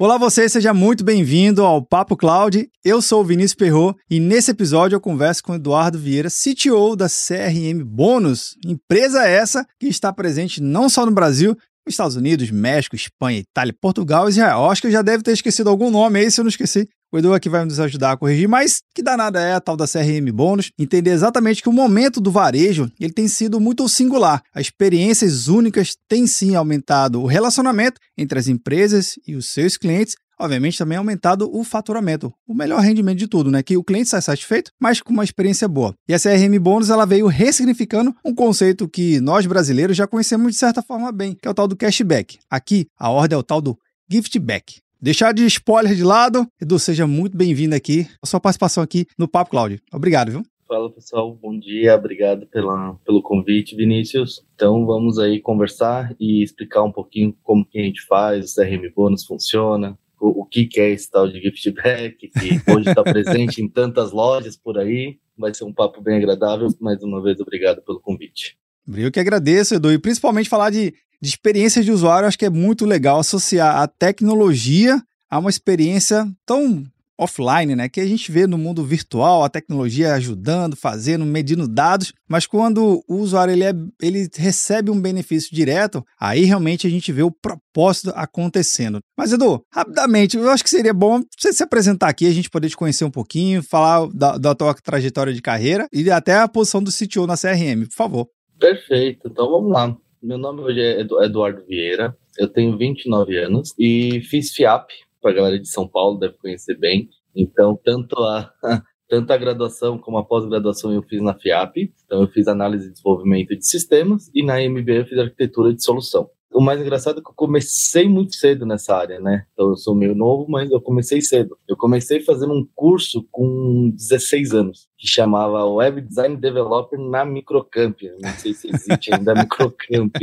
Olá você, seja muito bem-vindo ao Papo Cloud. Eu sou o Vinícius Perro e nesse episódio eu converso com Eduardo Vieira, CTO da CRM Bônus, empresa essa que está presente não só no Brasil, Estados Unidos, México, Espanha, Itália, Portugal e Israel. Acho que eu já deve ter esquecido algum nome aí, se eu não esqueci. O Edu aqui vai nos ajudar a corrigir, mas que danada é a tal da CRM Bônus, entender exatamente que o momento do varejo ele tem sido muito singular. As experiências únicas têm sim aumentado o relacionamento entre as empresas e os seus clientes, obviamente também aumentado o faturamento, o melhor rendimento de tudo, né? Que o cliente sai satisfeito, mas com uma experiência boa. E a CRM Bônus ela veio ressignificando um conceito que nós brasileiros já conhecemos de certa forma bem, que é o tal do cashback. Aqui a ordem é o tal do gift back. Deixar de spoiler de lado, Edu, seja muito bem-vindo aqui, a sua participação aqui no Papo Cloud. Obrigado, viu? Fala pessoal, bom dia, obrigado pela, pelo convite, Vinícius. Então vamos aí conversar e explicar um pouquinho como que a gente faz, o CRM Bônus funciona, o, o que, que é esse tal de gift que hoje está presente em tantas lojas por aí. Vai ser um papo bem agradável. Mais uma vez, obrigado pelo convite. Eu que agradeço, Edu, e principalmente falar de de experiência de usuário, acho que é muito legal associar a tecnologia a uma experiência tão offline, né? Que a gente vê no mundo virtual, a tecnologia ajudando, fazendo, medindo dados, mas quando o usuário ele, é, ele recebe um benefício direto, aí realmente a gente vê o propósito acontecendo. Mas Edu, rapidamente, eu acho que seria bom você se apresentar aqui, a gente poder te conhecer um pouquinho, falar da, da tua trajetória de carreira e até a posição do CTO na CRM, por favor. Perfeito, então vamos lá. Meu nome hoje é Eduardo Vieira, eu tenho 29 anos e fiz FIAP, para a galera de São Paulo deve conhecer bem. Então, tanto a, tanto a graduação como a pós-graduação eu fiz na FIAP. Então, eu fiz análise e desenvolvimento de sistemas e na MBA eu fiz arquitetura de solução o mais engraçado é que eu comecei muito cedo nessa área, né? Então eu sou meio novo, mas eu comecei cedo. Eu comecei fazendo um curso com 16 anos, que chamava Web Design Developer na Microcamp. Não sei se existe ainda a Microcamp.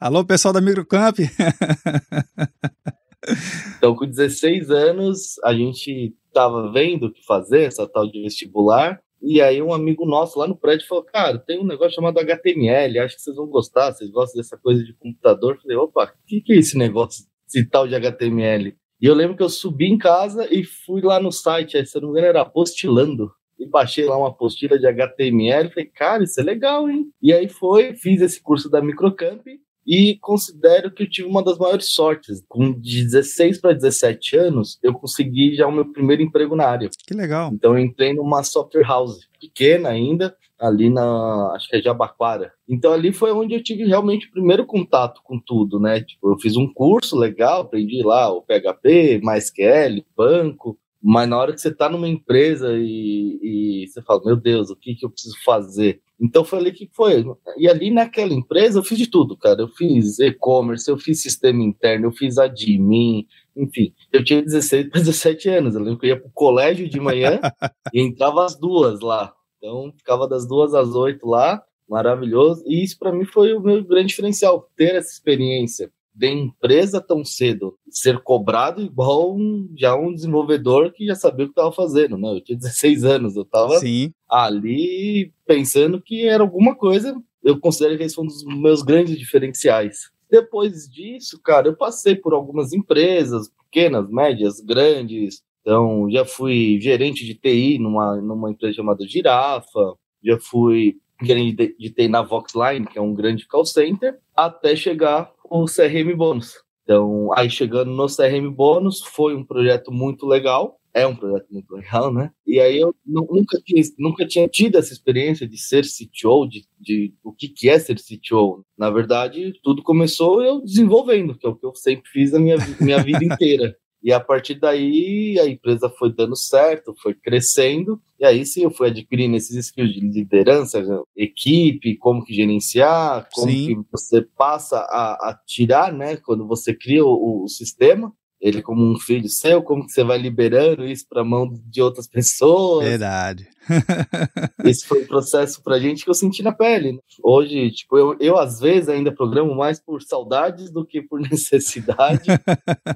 Alô, pessoal da Microcamp! então, com 16 anos, a gente estava vendo o que fazer, essa tal de vestibular, e aí um amigo nosso lá no prédio falou, cara, tem um negócio chamado HTML, acho que vocês vão gostar, vocês gostam dessa coisa de computador. Falei, opa, o que, que é esse negócio, esse tal de HTML? E eu lembro que eu subi em casa e fui lá no site, aí, se eu não me engano era Apostilando, e baixei lá uma apostila de HTML, falei, cara, isso é legal, hein? E aí foi, fiz esse curso da Microcamp, e considero que eu tive uma das maiores sortes. Com de 16 para 17 anos, eu consegui já o meu primeiro emprego na área. Que legal. Então eu entrei numa software house pequena ainda, ali na, acho que é Jabaquara. Então ali foi onde eu tive realmente o primeiro contato com tudo, né? Tipo, eu fiz um curso legal, aprendi lá o PHP, MySQL, banco, mas na hora que você está numa empresa e, e, você fala, meu Deus, o que, que eu preciso fazer? Então foi ali que foi. E ali naquela empresa eu fiz de tudo, cara. Eu fiz e-commerce, eu fiz sistema interno, eu fiz admin, enfim. Eu tinha 16 para 17 anos. Eu lembro que eu ia pro colégio de manhã e entrava às duas lá. Então ficava das duas às oito lá, maravilhoso. E isso para mim foi o meu grande diferencial, ter essa experiência de empresa tão cedo, ser cobrado igual um, já um desenvolvedor que já sabia o que estava fazendo, né? Eu tinha 16 anos, eu estava ali pensando que era alguma coisa, eu considero que esse foi um dos meus grandes diferenciais. Depois disso, cara, eu passei por algumas empresas, pequenas, médias, grandes, então já fui gerente de TI numa, numa empresa chamada Girafa, já fui gerente de, de TI na Voxline, que é um grande call center, até chegar o CRM Bônus. Então, aí chegando no CRM Bônus, foi um projeto muito legal, é um projeto muito legal, né? E aí eu nunca tinha, nunca tinha tido essa experiência de ser CTO, de, de o que, que é ser CTO. Na verdade, tudo começou eu desenvolvendo, que é o que eu sempre fiz a minha, minha vida inteira. E a partir daí a empresa foi dando certo, foi crescendo, e aí sim eu fui adquirindo esses skills de liderança, equipe, como que gerenciar, como sim. que você passa a, a, tirar, né, quando você cria o, o sistema, ele como um filho seu, como que você vai liberando isso para a mão de outras pessoas. Verdade. Esse foi um processo para a gente que eu senti na pele. Né? Hoje, tipo, eu, eu às vezes ainda programo mais por saudades do que por necessidade,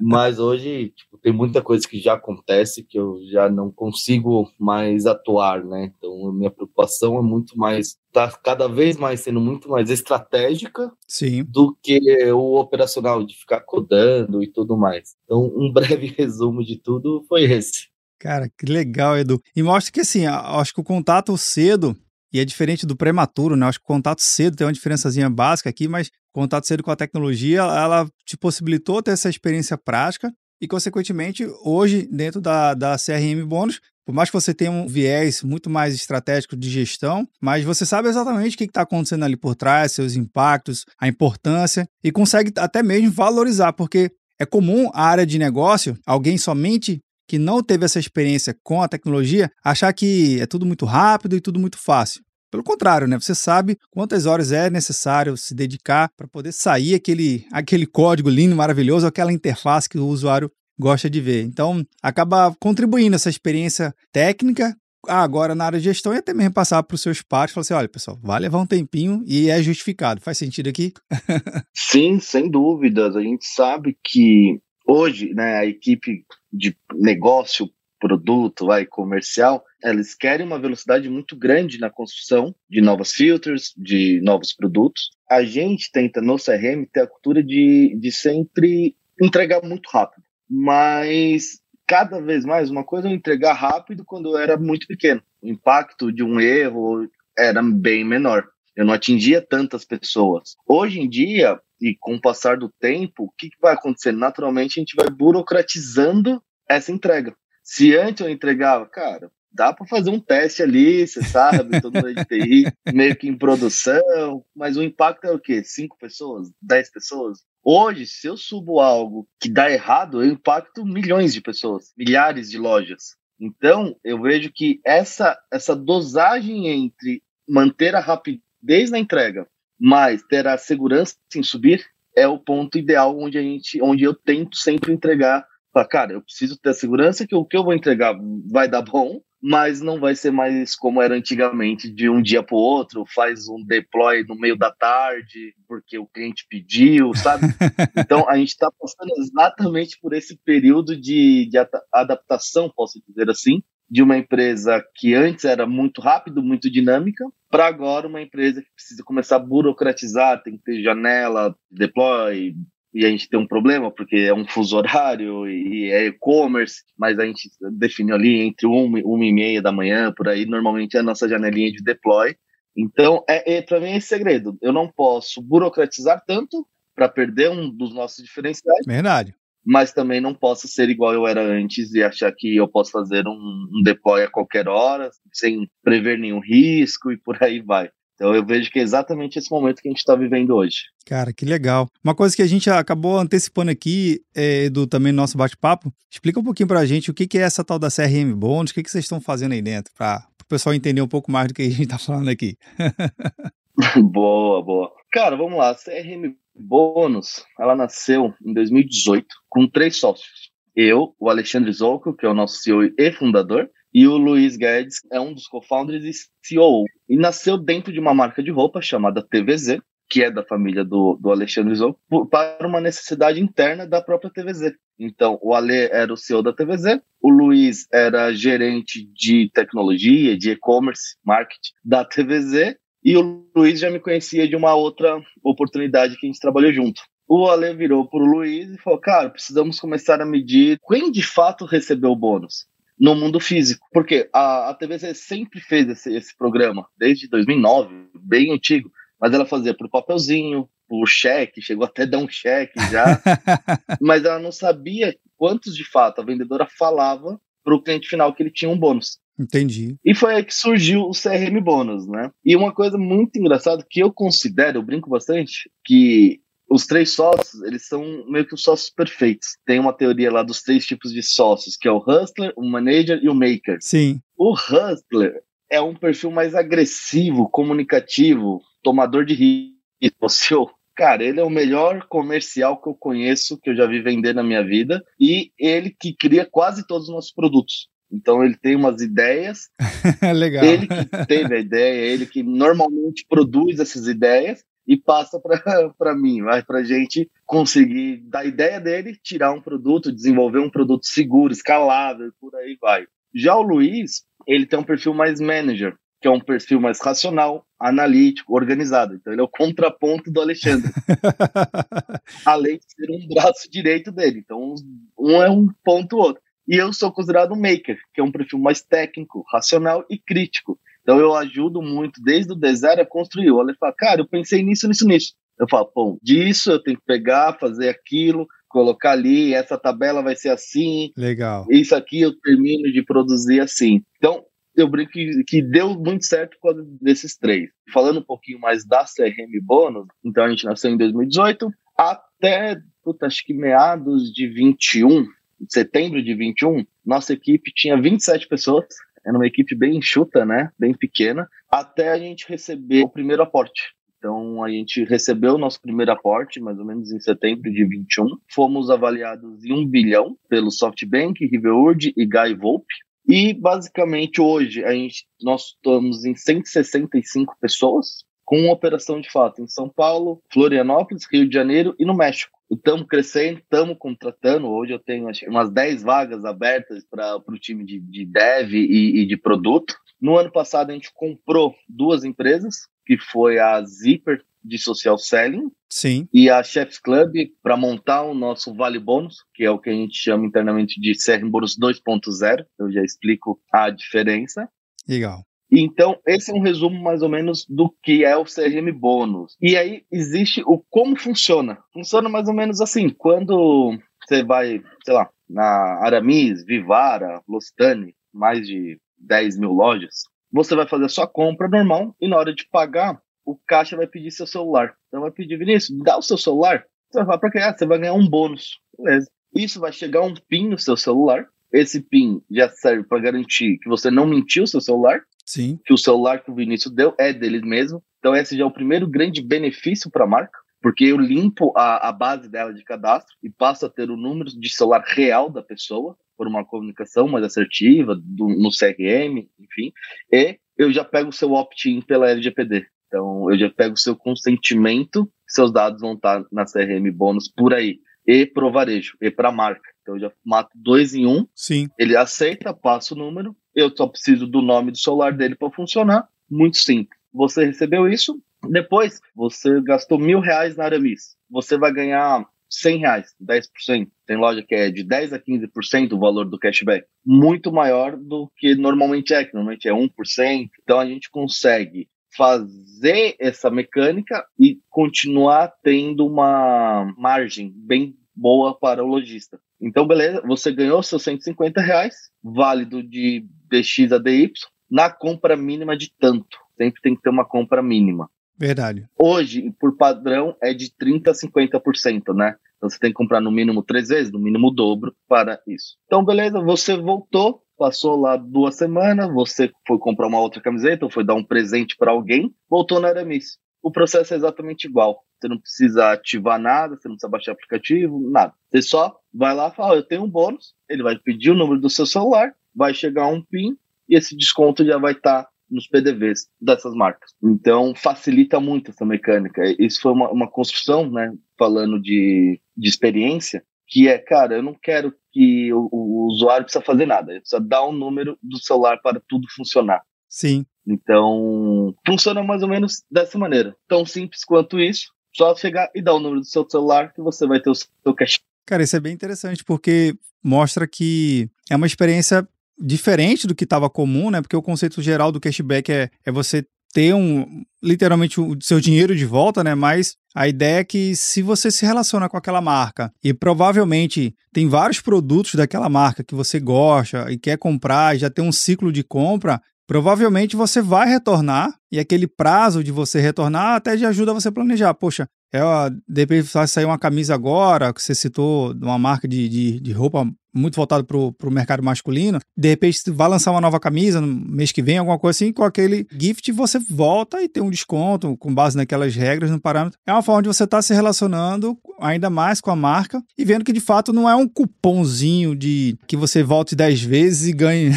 mas hoje, tipo, tem muita coisa que já acontece que eu já não consigo mais atuar, né? Então, a minha preocupação é muito mais tá cada vez mais sendo muito mais estratégica Sim. do que o operacional de ficar codando e tudo mais. Então, um breve resumo de tudo foi esse. Cara, que legal, Edu. E mostra que assim, acho que o contato cedo e é diferente do prematuro, né? Acho que o contato cedo tem uma diferençazinha básica aqui, mas contato cedo com a tecnologia, ela te possibilitou ter essa experiência prática e, consequentemente, hoje, dentro da, da CRM Bônus, por mais que você tenha um viés muito mais estratégico de gestão, mas você sabe exatamente o que está acontecendo ali por trás, seus impactos, a importância, e consegue até mesmo valorizar, porque é comum a área de negócio, alguém somente que não teve essa experiência com a tecnologia, achar que é tudo muito rápido e tudo muito fácil. Pelo contrário, né? Você sabe quantas horas é necessário se dedicar para poder sair aquele, aquele código lindo, maravilhoso, aquela interface que o usuário gosta de ver. Então, acaba contribuindo essa experiência técnica agora na área de gestão e até mesmo passar para os seus pares e falar assim: olha, pessoal, vai levar um tempinho e é justificado. Faz sentido aqui? Sim, sem dúvidas. A gente sabe que hoje, né, a equipe de negócio, produto, vai, comercial, eles querem uma velocidade muito grande na construção de novos filters, de novos produtos. A gente tenta no CRM ter a cultura de, de sempre entregar muito rápido mas cada vez mais uma coisa é entregar rápido quando eu era muito pequeno. O impacto de um erro era bem menor. Eu não atingia tantas pessoas. Hoje em dia, e com o passar do tempo, o que, que vai acontecer? Naturalmente, a gente vai burocratizando essa entrega. Se antes eu entregava, cara, dá para fazer um teste ali, você sabe, todo mundo de TI, meio que em produção, mas o impacto é o quê? Cinco pessoas? Dez pessoas? Hoje, se eu subo algo que dá errado, eu impacto milhões de pessoas, milhares de lojas. Então, eu vejo que essa, essa dosagem entre manter a rapidez na entrega, mas ter a segurança em subir, é o ponto ideal onde a gente, onde eu tento sempre entregar. Pra, cara, eu preciso ter a segurança que o que eu vou entregar vai dar bom, mas não vai ser mais como era antigamente, de um dia para o outro, faz um deploy no meio da tarde, porque o cliente pediu, sabe? então a gente está passando exatamente por esse período de, de adaptação, posso dizer assim, de uma empresa que antes era muito rápido, muito dinâmica, para agora uma empresa que precisa começar a burocratizar, tem que ter janela, deploy, e a gente tem um problema porque é um fuso horário e é e-commerce, mas a gente definiu ali entre uma, uma e meia da manhã, por aí, normalmente é a nossa janelinha de deploy. Então, é, é para mim é esse segredo. Eu não posso burocratizar tanto para perder um dos nossos diferenciais. Verdade. Mas também não posso ser igual eu era antes e achar que eu posso fazer um, um deploy a qualquer hora, sem prever nenhum risco e por aí vai. Então eu vejo que é exatamente esse momento que a gente está vivendo hoje. Cara, que legal. Uma coisa que a gente acabou antecipando aqui, é, Edu, também no nosso bate-papo, explica um pouquinho para a gente o que, que é essa tal da CRM Bônus, o que, que vocês estão fazendo aí dentro, para o pessoal entender um pouco mais do que a gente está falando aqui. boa, boa. Cara, vamos lá. CRM Bônus, ela nasceu em 2018 com três sócios. Eu, o Alexandre Zolko, que é o nosso CEO e fundador, e o Luiz Guedes é um dos co-founders e CEO. E nasceu dentro de uma marca de roupa chamada TVZ, que é da família do, do Alexandre Zou, para uma necessidade interna da própria TVZ. Então, o Ale era o CEO da TVZ, o Luiz era gerente de tecnologia, de e-commerce, marketing da TVZ, e o Luiz já me conhecia de uma outra oportunidade que a gente trabalhou junto. O Ale virou para o Luiz e falou: Cara, precisamos começar a medir quem de fato recebeu o bônus no mundo físico. Porque a, a TVZ sempre fez esse, esse programa, desde 2009, bem antigo. Mas ela fazia por papelzinho, por cheque, chegou até a dar um cheque já. mas ela não sabia quantos de fato a vendedora falava para o cliente final que ele tinha um bônus. Entendi. E foi aí que surgiu o CRM bônus, né? E uma coisa muito engraçada que eu considero, eu brinco bastante, que os três sócios, eles são meio que os sócios perfeitos. Tem uma teoria lá dos três tipos de sócios, que é o hustler, o manager e o maker. Sim. O hustler é um perfil mais agressivo, comunicativo, tomador de risco. O seu, cara, ele é o melhor comercial que eu conheço, que eu já vi vender na minha vida, e ele que cria quase todos os nossos produtos. Então ele tem umas ideias. Legal. Ele que teve a ideia, ele que normalmente produz essas ideias e passa para mim, vai para a gente conseguir da ideia dele tirar um produto, desenvolver um produto seguro, escalável, por aí vai. Já o Luiz, ele tem um perfil mais manager, que é um perfil mais racional, analítico, organizado. Então ele é o contraponto do Alexandre. Além de ser um braço direito dele. Então um é um ponto outro. E eu sou considerado um maker, que é um perfil mais técnico, racional e crítico. Então eu ajudo muito desde o design a construir. Olha, fala, cara, eu pensei nisso, nisso, nisso. Eu falo, bom, disso eu tenho que pegar, fazer aquilo, colocar ali, essa tabela vai ser assim. Legal. Isso aqui eu termino de produzir assim. Então, eu brinco que, que deu muito certo por causa desses três. Falando um pouquinho mais da CRM Bônus, então a gente nasceu em 2018, até, puta, acho que meados de 21, setembro de 21, nossa equipe tinha 27 pessoas era uma equipe bem enxuta, né? Bem pequena, até a gente receber o primeiro aporte. Então, a gente recebeu o nosso primeiro aporte, mais ou menos em setembro de 21. Fomos avaliados em um bilhão pelo SoftBank, Riverwood e Guy Volpe. E, basicamente, hoje, a gente, nós estamos em 165 pessoas, com operação de fato em São Paulo, Florianópolis, Rio de Janeiro e no México. Estamos crescendo, estamos contratando. Hoje eu tenho umas 10 vagas abertas para o time de, de dev e, e, de produto. No ano passado a gente comprou duas empresas, que foi a Zipper de social selling Sim. e a Chefs Club para montar o nosso Vale Bônus, que é o que a gente chama internamente de CRM Bônus 2.0. Eu já explico a diferença. Legal. Então, esse é um resumo mais ou menos do que é o CRM bônus. E aí existe o como funciona. Funciona mais ou menos assim, quando você vai, sei lá, na Aramis, Vivara, Lostani, mais de 10 mil lojas, você vai fazer a sua compra normal e na hora de pagar, o caixa vai pedir seu celular. Então vai pedir, Vinícius, dá o seu celular. Você vai falar para quê? Ah, você vai ganhar um bônus. Beleza. Isso vai chegar um PIN no seu celular. Esse PIN já serve para garantir que você não mentiu seu celular Sim. que o celular que o Vinícius deu é dele mesmo. Então, esse já é o primeiro grande benefício para a marca, porque eu limpo a, a base dela de cadastro e passo a ter o número de celular real da pessoa, por uma comunicação mais assertiva, do, no CRM, enfim. E eu já pego o seu opt-in pela LGPD. Então, eu já pego o seu consentimento, seus dados vão estar na CRM bônus por aí. E pro varejo, e para a marca. Então, eu já mato dois em um. Sim. Ele aceita, passa o número, eu só preciso do nome do celular dele para funcionar. Muito simples. Você recebeu isso, depois você gastou mil reais na Aramis. Você vai ganhar 100 reais, 10%. Tem loja que é de 10 a 15% o valor do cashback. Muito maior do que normalmente é, que normalmente é 1%. Então a gente consegue fazer essa mecânica e continuar tendo uma margem bem boa para o lojista. Então, beleza, você ganhou seus 150 reais, válido de DX a DY, na compra mínima de tanto. Sempre tem que ter uma compra mínima. Verdade. Hoje, por padrão, é de 30% a 50%, né? Então você tem que comprar no mínimo três vezes, no mínimo o dobro para isso. Então, beleza, você voltou, passou lá duas semanas, você foi comprar uma outra camiseta, ou foi dar um presente para alguém, voltou na Aramis. O processo é exatamente igual. Você não precisa ativar nada, você não precisa baixar aplicativo, nada. Você só vai lá e fala: Eu tenho um bônus. Ele vai pedir o número do seu celular, vai chegar um PIN e esse desconto já vai estar tá nos PDVs dessas marcas. Então, facilita muito essa mecânica. Isso foi uma, uma construção, né? Falando de, de experiência, que é, cara, eu não quero que o, o usuário precisa fazer nada. Ele precisa dar o um número do celular para tudo funcionar. Sim. Então, funciona mais ou menos dessa maneira. Tão simples quanto isso. Só chegar e dar o número do seu celular que você vai ter o seu cash. Cara, isso é bem interessante porque mostra que é uma experiência diferente do que estava comum, né? Porque o conceito geral do cashback é, é você ter um literalmente o seu dinheiro de volta, né? Mas a ideia é que se você se relaciona com aquela marca e provavelmente tem vários produtos daquela marca que você gosta e quer comprar, já tem um ciclo de compra, provavelmente você vai retornar e aquele prazo de você retornar até te ajuda você planejar. Poxa, é, de repente vai sair uma camisa agora, que você citou, de uma marca de, de, de roupa muito voltado para o mercado masculino. De repente, vai lançar uma nova camisa no mês que vem, alguma coisa assim, com aquele gift, você volta e tem um desconto com base naquelas regras, no parâmetro. É uma forma de você estar tá se relacionando ainda mais com a marca e vendo que de fato não é um cupomzinho de que você volte 10 vezes e ganhe.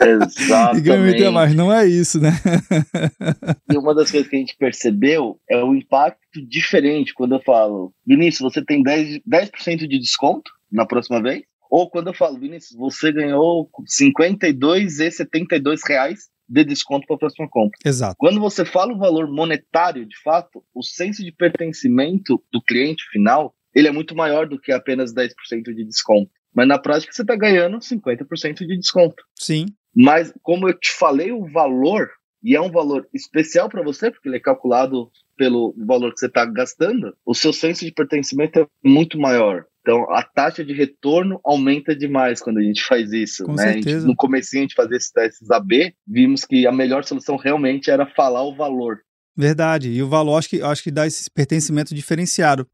Exatamente. e ganhe mais. Não é isso, né? e uma das coisas que a gente percebeu é o impacto diferente quando eu falo, Vinícius, você tem 10%, 10 de desconto na próxima vez? Ou quando eu falo, Vinícius, você ganhou 52 e 72 reais de desconto para a próxima compra. Exato. Quando você fala o valor monetário, de fato, o senso de pertencimento do cliente final, ele é muito maior do que apenas 10% de desconto. Mas na prática você está ganhando 50% de desconto. Sim. Mas como eu te falei o valor, e é um valor especial para você, porque ele é calculado pelo valor que você está gastando, o seu senso de pertencimento é muito maior. Então, a taxa de retorno aumenta demais quando a gente faz isso. Com né? certeza. Gente, no começo a gente fazia esses testes AB, vimos que a melhor solução realmente era falar o valor. Verdade. E o valor acho que, acho que dá esse pertencimento diferenciado.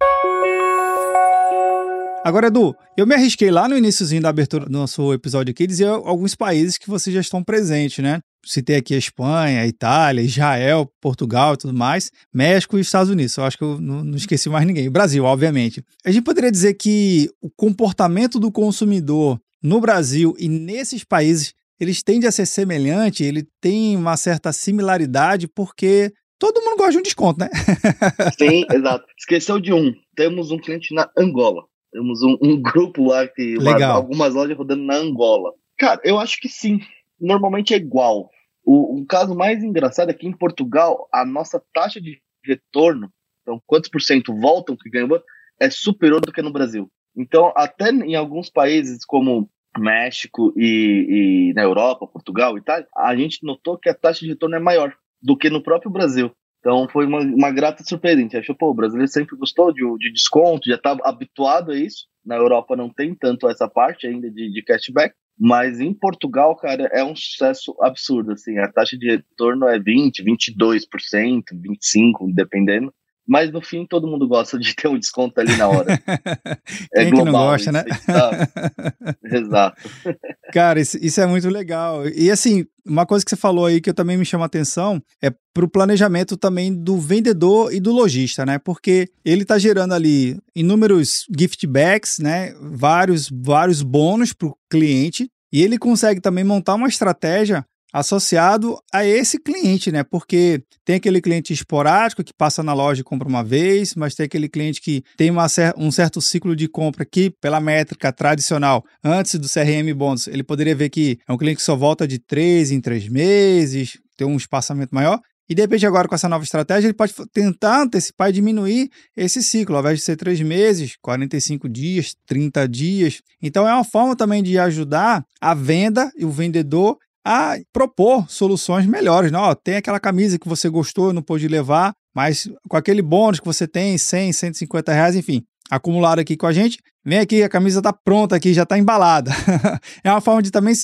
Agora, Edu, eu me arrisquei lá no iníciozinho da abertura do nosso episódio aqui, dizer alguns países que vocês já estão presentes, né? Citei aqui a Espanha, a Itália, Israel, Portugal e tudo mais, México e Estados Unidos. Eu acho que eu não, esqueci mais ninguém. Brasil, obviamente. A gente poderia dizer que o comportamento do consumidor no Brasil e nesses países, eles tendem a ser semelhante, ele tem uma certa similaridade, porque todo mundo gosta de um desconto, né? Sim, exato. Esqueceu de um. Temos um cliente na Angola. Temos um, um grupo lá que. Uma, algumas lojas rodando na Angola. Cara, eu acho que sim. Normalmente é igual. O, o, caso mais engraçado é que em Portugal a nossa taxa de retorno, então quantos por cento voltam que ganham, é superior do que no Brasil. Então, até em alguns países como México e, e na Europa, Portugal e tal, a gente notou que a taxa de retorno é maior do que no próprio Brasil. Então foi uma, uma grata surpresa. A gente achou, pô, o brasileiro sempre gostou de, de desconto, já estava habituado a isso. Na Europa não tem tanto essa parte ainda de, de cashback. Mas em Portugal, cara, é um sucesso absurdo, assim. A taxa de retorno é 20, 22%, 25%, dependendo. Mas no fim todo mundo gosta de ter um desconto ali na hora. é Quem global, que não gosta, né? Exato. Cara, isso, isso, é muito legal. E assim, uma coisa que você falou aí que eu também me chama atenção é para o planejamento também do vendedor e do lojista, né? Porque ele está gerando ali inúmeros gift bags, né? Vários, vários bônus para o cliente. E ele consegue também montar uma estratégia associado a esse cliente, né? Porque tem aquele cliente esporádico que passa na loja e compra uma vez, mas tem aquele cliente que tem uma, um certo ciclo de compra que, pela métrica tradicional, antes do CRM Bonds, ele poderia ver que é um cliente que só volta de três em três meses, tem um espaçamento maior. E de repente, agora com essa nova estratégia, ele pode tentar antecipar e diminuir esse ciclo, ao invés de ser três meses, 45 dias, 30 dias. Então, é uma forma também de ajudar a venda e o vendedor a propor soluções melhores. Não, ó, tem aquela camisa que você gostou e não pôde levar, mas com aquele bônus que você tem, 100, 150 reais, enfim, acumulado aqui com a gente, vem aqui, a camisa está pronta aqui, já está embalada. é uma forma de também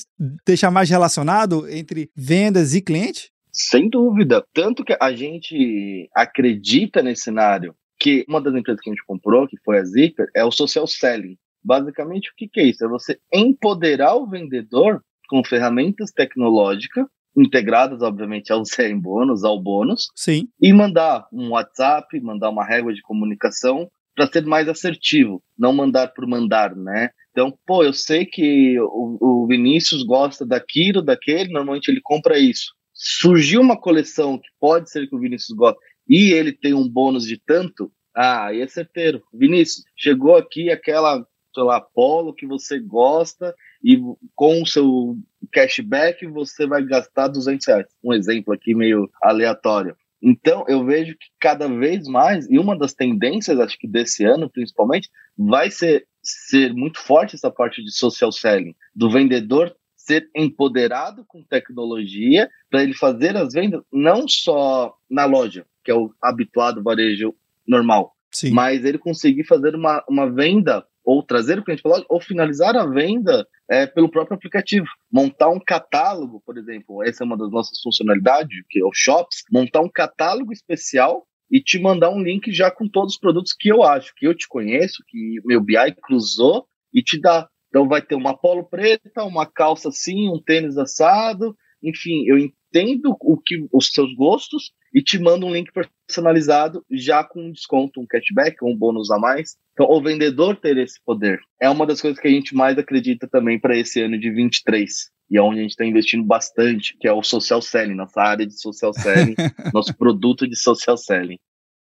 deixar mais relacionado entre vendas e cliente? Sem dúvida. Tanto que a gente acredita nesse cenário que uma das empresas que a gente comprou, que foi a Zipper, é o social selling. Basicamente, o que, que é isso? É você empoderar o vendedor com ferramentas tecnológicas integradas, obviamente, ao CRM bônus, ao bônus. Sim. E mandar um WhatsApp, mandar uma régua de comunicação para ser mais assertivo, não mandar por mandar, né? Então, pô, eu sei que o, o Vinícius gosta daquilo, daquele, normalmente ele compra isso. Surgiu uma coleção que pode ser que o Vinícius goste e ele tem um bônus de tanto, ah, aí é certeiro. Vinícius, chegou aqui aquela, sei lá, polo que você gosta e com o seu cashback você vai gastar 200 reais. Um exemplo aqui meio aleatório. Então, eu vejo que cada vez mais, e uma das tendências, acho que desse ano principalmente, vai ser, ser muito forte essa parte de social selling, do vendedor ser empoderado com tecnologia para ele fazer as vendas não só na loja, que é o habituado varejo normal, Sim. mas ele conseguir fazer uma, uma venda ou trazer o cliente para loja, ou finalizar a venda é, pelo próprio aplicativo. Montar um catálogo, por exemplo, essa é uma das nossas funcionalidades, que é o Shops, montar um catálogo especial e te mandar um link já com todos os produtos que eu acho, que eu te conheço, que meu BI cruzou e te dá. Então vai ter uma polo preta, uma calça assim, um tênis assado, enfim, eu entendo o que os seus gostos e te mando um link personalizado já com um desconto, um cashback, um bônus a mais. Então, o vendedor ter esse poder é uma das coisas que a gente mais acredita também para esse ano de 23 e é onde a gente está investindo bastante, que é o social selling, nossa área de social selling, nosso produto de social selling.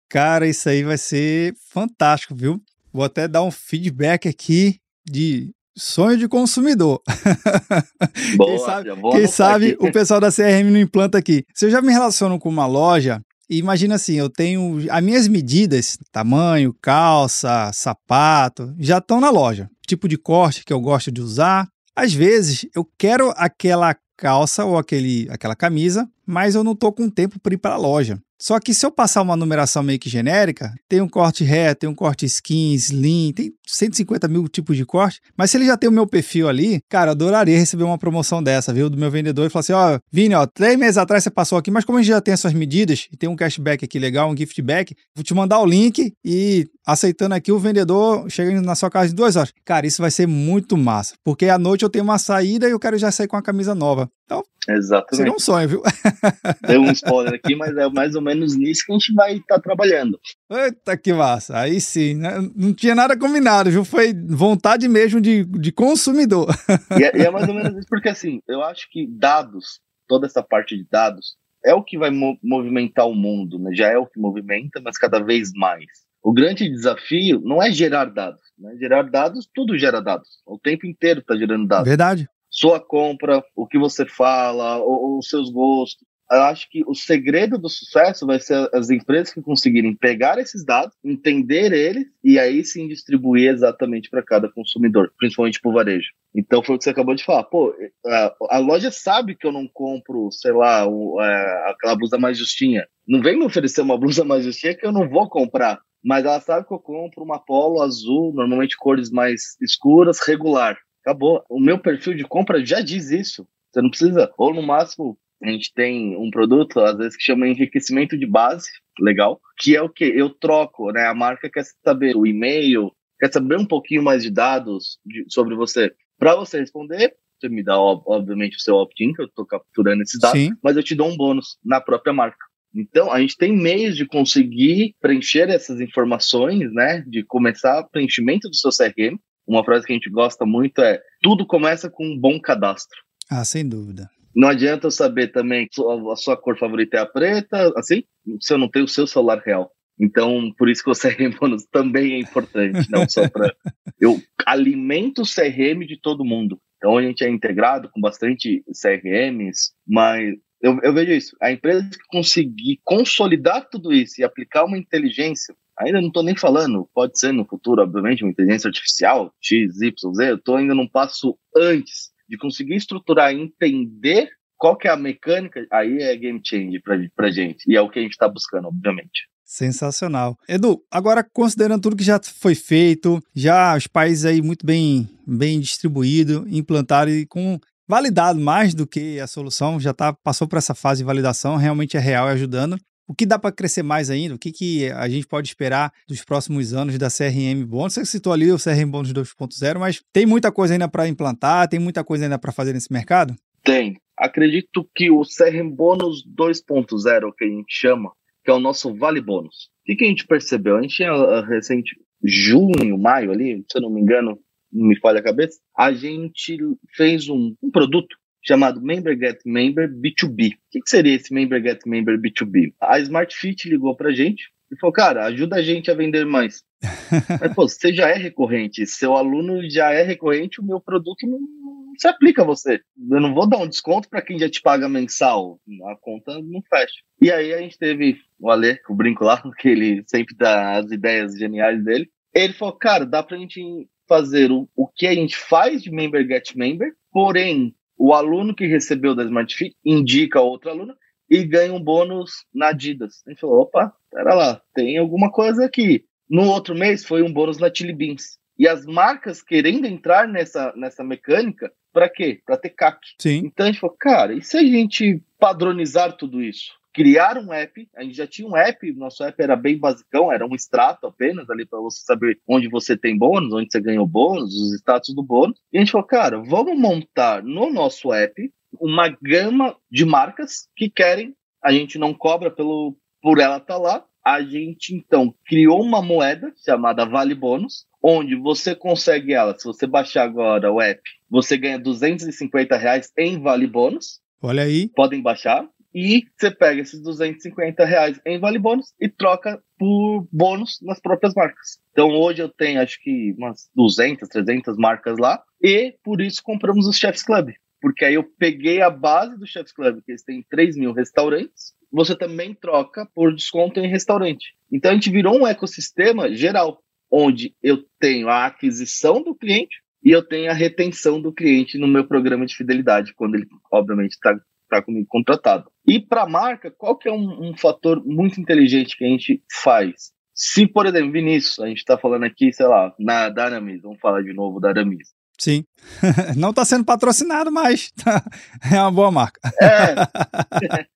Cara, isso aí vai ser fantástico, viu? Vou até dar um feedback aqui de sonho de consumidor. Boa, quem sabe, quem sabe o pessoal da CRM não implanta aqui. Se eu já me relaciono com uma loja, imagina assim, eu tenho as minhas medidas, tamanho, calça, sapato, já estão na loja. Tipo de corte que eu gosto de usar. Às vezes eu quero aquela calça ou aquele, aquela camisa, mas eu não estou com tempo para ir para a loja. Só que se eu passar uma numeração meio que genérica, tem um corte reto, tem um corte skin, slim, tem 150 mil tipos de corte. Mas se ele já tem o meu perfil ali, cara, eu adoraria receber uma promoção dessa, viu? Do meu vendedor e falar assim: ó, Vini, ó, três meses atrás você passou aqui, mas como a gente já tem essas medidas e tem um cashback aqui legal, um gift back, vou te mandar o link e aceitando aqui o vendedor chega na sua casa em duas horas. Cara, isso vai ser muito massa, porque à noite eu tenho uma saída e eu quero já sair com a camisa nova. Então, Exatamente. Seria um sonho, viu? Deu um spoiler aqui, mas é mais ou menos nisso que a gente vai estar tá trabalhando. Eita, que massa. Aí sim, né? não tinha nada combinado, viu? Foi vontade mesmo de, de consumidor. E é, e é mais ou menos isso, porque assim, eu acho que dados, toda essa parte de dados, é o que vai mo movimentar o mundo, né? Já é o que movimenta, mas cada vez mais. O grande desafio não é gerar dados, né? Gerar dados, tudo gera dados. O tempo inteiro está gerando dados. Verdade sua compra, o que você fala, os seus gostos. Eu acho que o segredo do sucesso vai ser as empresas que conseguirem pegar esses dados, entender eles e aí sim distribuir exatamente para cada consumidor, principalmente para o varejo. Então foi o que você acabou de falar. Pô, a, a loja sabe que eu não compro, sei lá, o, a, é, aquela blusa mais justinha. Não vem me oferecer uma blusa mais justinha que eu não vou comprar. Mas ela sabe que eu compro uma polo azul, normalmente cores mais escuras, regular. Acabou. O meu perfil de compra já diz isso. Você não precisa. Ou no máximo, a gente tem um produto, às vezes, que chama enriquecimento de base, legal, que é o que? Eu troco, né? A marca quer saber o e-mail, quer saber um pouquinho mais de dados de, sobre você. Para você responder, você me dá, obviamente, o seu opt-in, que eu estou capturando esses dados, Sim. mas eu te dou um bônus na própria marca. Então, a gente tem meios de conseguir preencher essas informações, né? De começar o preenchimento do seu CRM, uma frase que a gente gosta muito é: tudo começa com um bom cadastro. Ah, sem dúvida. Não adianta eu saber também que a sua cor favorita é a preta, assim, se eu não tenho o seu celular real. Então, por isso que o CRM bônus também é importante, não só para. Eu alimento o CRM de todo mundo. Então, a gente é integrado com bastante CRMs, mas eu, eu vejo isso. A empresa que conseguir consolidar tudo isso e aplicar uma inteligência Ainda não estou nem falando, pode ser no futuro, obviamente, uma inteligência artificial, X, Y, Z, eu estou ainda num passo antes de conseguir estruturar entender qual que é a mecânica, aí é game change para pra gente. E é o que a gente está buscando, obviamente. Sensacional. Edu, agora considerando tudo que já foi feito, já os países aí muito bem, bem distribuídos, implantaram e com validado mais do que a solução, já tá, passou por essa fase de validação, realmente é real e ajudando. O que dá para crescer mais ainda? O que, que a gente pode esperar dos próximos anos da CRM Bônus? Você citou ali o CRM Bônus 2.0, mas tem muita coisa ainda para implantar? Tem muita coisa ainda para fazer nesse mercado? Tem. Acredito que o CRM Bônus 2.0, que a gente chama, que é o nosso Vale Bônus. O que, a gente percebeu? A gente tinha uh, recente, junho, maio ali, se eu não me engano, não me falha a cabeça, a gente fez um, um produto chamado Member Get Member B2B. O que, que seria esse Member Get Member B2B? A Smart Fit ligou pra gente e falou, cara, ajuda a gente a vender mais. Mas, pô, você já é recorrente, seu aluno já é recorrente, o meu produto não, não se aplica a você. Eu não vou dar um desconto para quem já te paga mensal, a conta não fecha. E aí a gente teve o Ale, o brinco lá, que ele sempre dá as ideias geniais dele. Ele falou, cara, dá pra gente fazer o, o que a gente faz de Member Get Member, porém o aluno que recebeu da Smart Fit indica outro aluno e ganha um bônus na Adidas. A gente falou, opa, pera lá, tem alguma coisa aqui. No outro mês foi um bônus na Chili Beans. E as marcas querendo entrar nessa, nessa mecânica, para quê? Para ter CAC. Sim. Então a gente falou, cara, e se a gente padronizar tudo isso? Criar um app, a gente já tinha um app, nosso app era bem basicão, era um extrato apenas ali para você saber onde você tem bônus, onde você ganhou bônus, os status do bônus. E a gente falou, cara, vamos montar no nosso app uma gama de marcas que querem, a gente não cobra pelo por ela estar tá lá. A gente então criou uma moeda chamada Vale Bônus, onde você consegue ela. Se você baixar agora o app, você ganha 250 reais em Vale Bônus. Olha aí. Podem baixar. E você pega esses 250 reais em Vale Bônus e troca por bônus nas próprias marcas. Então hoje eu tenho acho que umas 200, 300 marcas lá. E por isso compramos o Chefs Club porque aí eu peguei a base do Chef's Club, que eles têm 3 mil restaurantes, você também troca por desconto em restaurante. Então a gente virou um ecossistema geral, onde eu tenho a aquisição do cliente e eu tenho a retenção do cliente no meu programa de fidelidade, quando ele, obviamente, está tá comigo contratado. E para a marca, qual que é um, um fator muito inteligente que a gente faz? Se, por exemplo, Vinícius, a gente está falando aqui, sei lá, na da Aramis, vamos falar de novo da Aramis. Sim. Não está sendo patrocinado, mas é uma boa marca. É.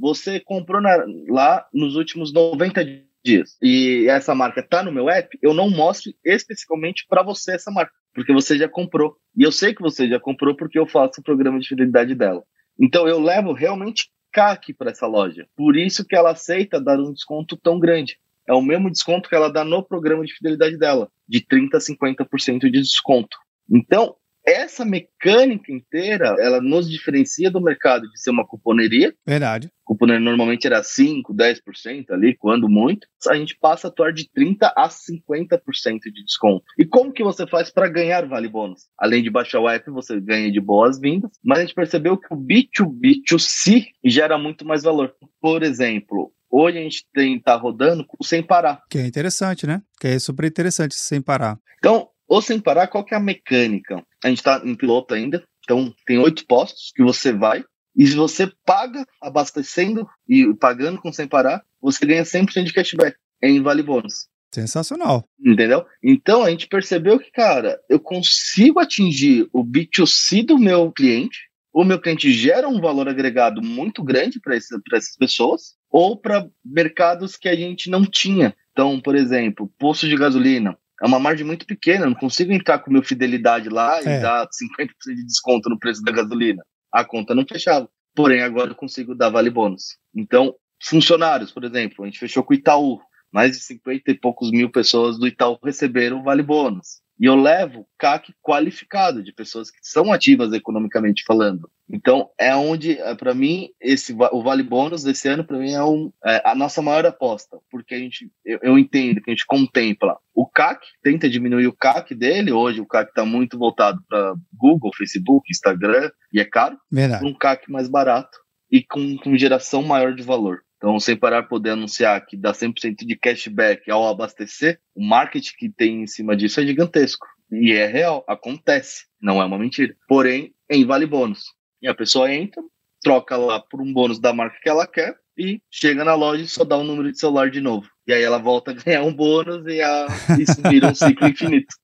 Você comprou na, lá nos últimos 90 dias e essa marca está no meu app, eu não mostro especificamente para você essa marca, porque você já comprou. E eu sei que você já comprou porque eu faço o programa de fidelidade dela. Então eu levo realmente CAC para essa loja. Por isso que ela aceita dar um desconto tão grande. É o mesmo desconto que ela dá no programa de fidelidade dela, de 30 a 50% de desconto. Então, essa mecânica inteira, ela nos diferencia do mercado de ser uma cuponeria. Verdade. Cuponeria normalmente era 5, 10% ali, quando muito. A gente passa a atuar de 30 a 50% de desconto. E como que você faz para ganhar vale bônus? Além de baixar o app, você ganha de boas-vindas, mas a gente percebeu que o B2B2C gera muito mais valor. Por exemplo, Hoje a gente tem tá rodando sem parar. Que é interessante, né? Que é super interessante sem parar. Então, ou sem parar, qual que é a mecânica? A gente está em piloto ainda, então tem oito postos que você vai, e se você paga abastecendo e pagando com sem parar, você ganha 100% de cashback em Vale Bônus. Sensacional. Entendeu? Então a gente percebeu que, cara, eu consigo atingir o B2C do meu cliente, o meu cliente gera um valor agregado muito grande para essas pessoas, ou para mercados que a gente não tinha. Então, por exemplo, posto de gasolina é uma margem muito pequena, eu não consigo entrar com meu fidelidade lá é. e dar 50% de desconto no preço da gasolina. A conta não fechava. Porém, agora eu consigo dar vale bônus. Então, funcionários, por exemplo, a gente fechou com o Itaú. Mais de 50 e poucos mil pessoas do Itaú receberam vale bônus. E eu levo CAC qualificado de pessoas que são ativas economicamente falando. Então, é onde, é, para mim, esse o Vale Bônus desse ano, para mim, é, um, é, a nossa maior aposta, porque a gente, eu, eu, entendo que a gente contempla o CAC, tenta diminuir o CAC dele. Hoje, o CAC está muito voltado para Google, Facebook, Instagram, e é caro. Verdade. Um CAC mais barato e com, com geração maior de valor. Então, sem parar poder anunciar que dá 100% de cashback ao abastecer, o marketing que tem em cima disso é gigantesco. E é real, acontece, não é uma mentira. Porém, em vale bônus. E a pessoa entra, troca lá por um bônus da marca que ela quer e chega na loja e só dá um número de celular de novo. E aí ela volta a ganhar um bônus e a... isso vira um ciclo infinito.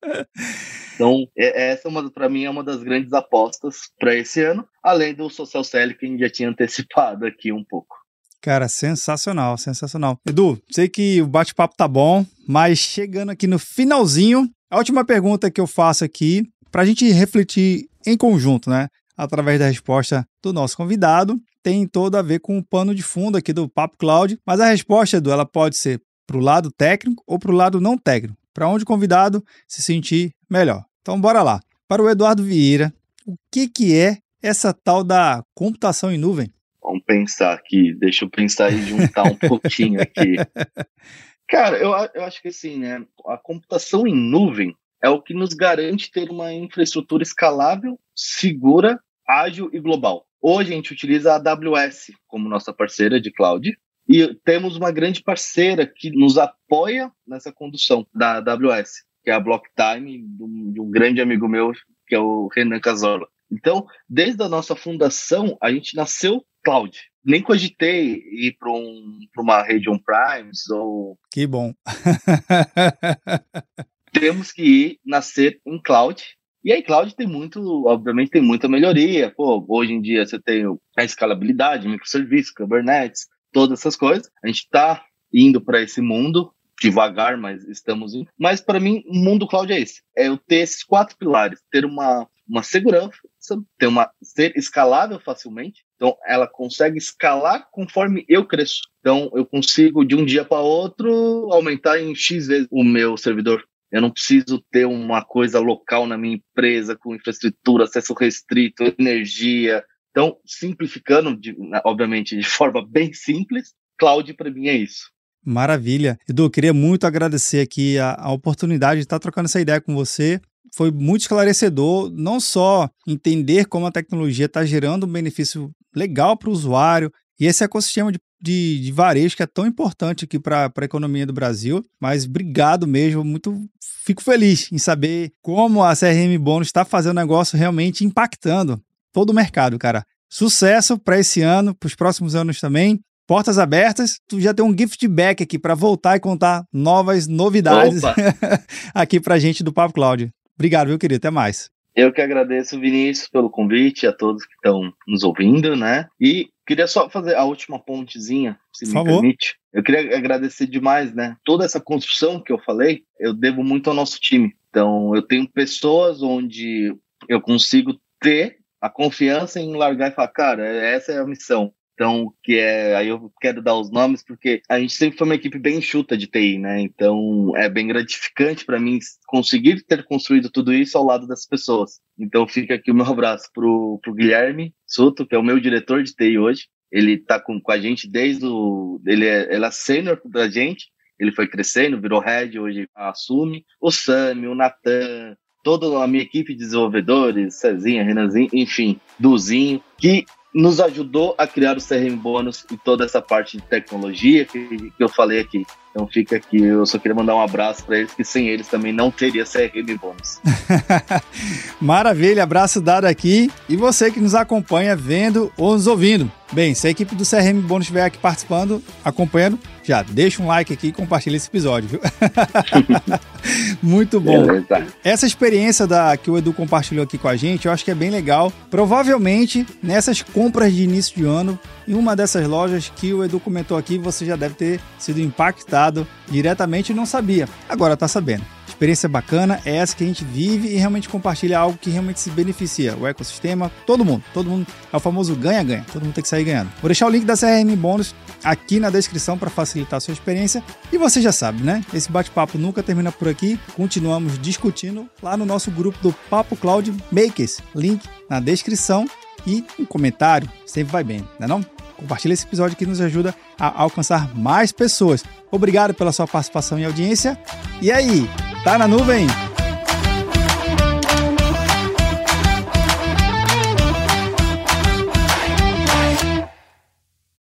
Então, é, essa é para mim é uma das grandes apostas para esse ano, além do social selling que a gente já tinha antecipado aqui um pouco. Cara, sensacional, sensacional. Edu, sei que o bate-papo tá bom, mas chegando aqui no finalzinho, a última pergunta que eu faço aqui, para a gente refletir em conjunto, né? Através da resposta do nosso convidado, tem todo a ver com o pano de fundo aqui do Papo Cloud, mas a resposta, Edu, ela pode ser para o lado técnico ou para o lado não técnico, para onde o convidado se sentir melhor. Então, bora lá. Para o Eduardo Vieira, o que, que é essa tal da computação em nuvem? Vamos pensar aqui, deixa eu pensar e juntar um pouquinho aqui. Cara, eu, eu acho que assim, né? A computação em nuvem é o que nos garante ter uma infraestrutura escalável, segura, ágil e global. Hoje a gente utiliza a AWS como nossa parceira de cloud e temos uma grande parceira que nos apoia nessa condução da AWS, que é a Blocktime, de um grande amigo meu, que é o Renan Casola. Então, desde a nossa fundação, a gente nasceu cloud. Nem cogitei ir para um, uma rede on-primes ou. Que bom. Temos que ir nascer em cloud. E aí, cloud tem muito, obviamente, tem muita melhoria. Pô, hoje em dia você tem a escalabilidade, microserviços, Kubernetes, todas essas coisas. A gente está indo para esse mundo devagar, mas estamos indo. Mas para mim, o mundo cloud é esse: é eu ter esses quatro pilares, ter uma, uma segurança, ter uma ser escalável facilmente. Então, ela consegue escalar conforme eu cresço. Então, eu consigo de um dia para outro aumentar em x vezes o meu servidor. Eu não preciso ter uma coisa local na minha empresa com infraestrutura, acesso restrito, energia. Então, simplificando, de, obviamente, de forma bem simples, cloud para mim é isso. Maravilha. Edu, eu queria muito agradecer aqui a, a oportunidade de estar trocando essa ideia com você. Foi muito esclarecedor, não só entender como a tecnologia está gerando um benefício legal para o usuário e esse ecossistema de, de, de, varejo que é tão importante aqui para a economia do Brasil. Mas obrigado mesmo, muito fico feliz em saber como a CRM Bônus está fazendo o negócio realmente impactando todo o mercado, cara. Sucesso para esse ano, para os próximos anos também portas abertas. Tu já tem um gift back aqui para voltar e contar novas novidades aqui para gente do Papo Cloud. Obrigado, meu querido. Até mais. Eu que agradeço, Vinícius, pelo convite, a todos que estão nos ouvindo, né? E queria só fazer a última pontezinha, se Por me favor. permite. Eu queria agradecer demais, né? Toda essa construção que eu falei, eu devo muito ao nosso time. Então, eu tenho pessoas onde eu consigo ter a confiança em largar e falar, cara, essa é a missão. Então, que é. Aí eu quero dar os nomes, porque a gente sempre foi uma equipe bem enxuta de TI, né? Então, é bem gratificante para mim conseguir ter construído tudo isso ao lado das pessoas. Então, fica aqui o meu abraço pro, pro Guilherme Soto, que é o meu diretor de TI hoje. Ele tá com, com a gente desde o. Ele é, ele é sênior da gente. Ele foi crescendo, virou head, hoje assume. O Sami, o Natan, toda a minha equipe de desenvolvedores, Cezinha, Renanzinho, enfim, Duzinho, que nos ajudou a criar o CRM Bônus e toda essa parte de tecnologia que, que eu falei aqui. Então fica aqui, eu só queria mandar um abraço para eles, que sem eles também não teria CRM Bônus. Maravilha, abraço dado aqui. E você que nos acompanha vendo ou nos ouvindo. Bem, se a equipe do CRM Bônus estiver aqui participando, acompanhando, já deixa um like aqui e compartilha esse episódio, viu? Muito bom. Essa experiência da, que o Edu compartilhou aqui com a gente, eu acho que é bem legal. Provavelmente, nessas compras de início de ano, em uma dessas lojas que o Edu comentou aqui, você já deve ter sido impactado diretamente e não sabia. Agora está sabendo. Experiência bacana é essa que a gente vive e realmente compartilha algo que realmente se beneficia. O ecossistema, todo mundo. Todo mundo é o famoso ganha-ganha. Todo mundo tem que sair ganhando. Vou deixar o link da CRM Bônus aqui na descrição para facilitar a sua experiência. E você já sabe, né? Esse bate-papo nunca termina por aqui. Continuamos discutindo lá no nosso grupo do Papo Cloud Makers. Link na descrição e um comentário. Sempre vai bem, não é não? Compartilhe esse episódio que nos ajuda a alcançar mais pessoas. Obrigado pela sua participação e audiência. E aí, tá na nuvem?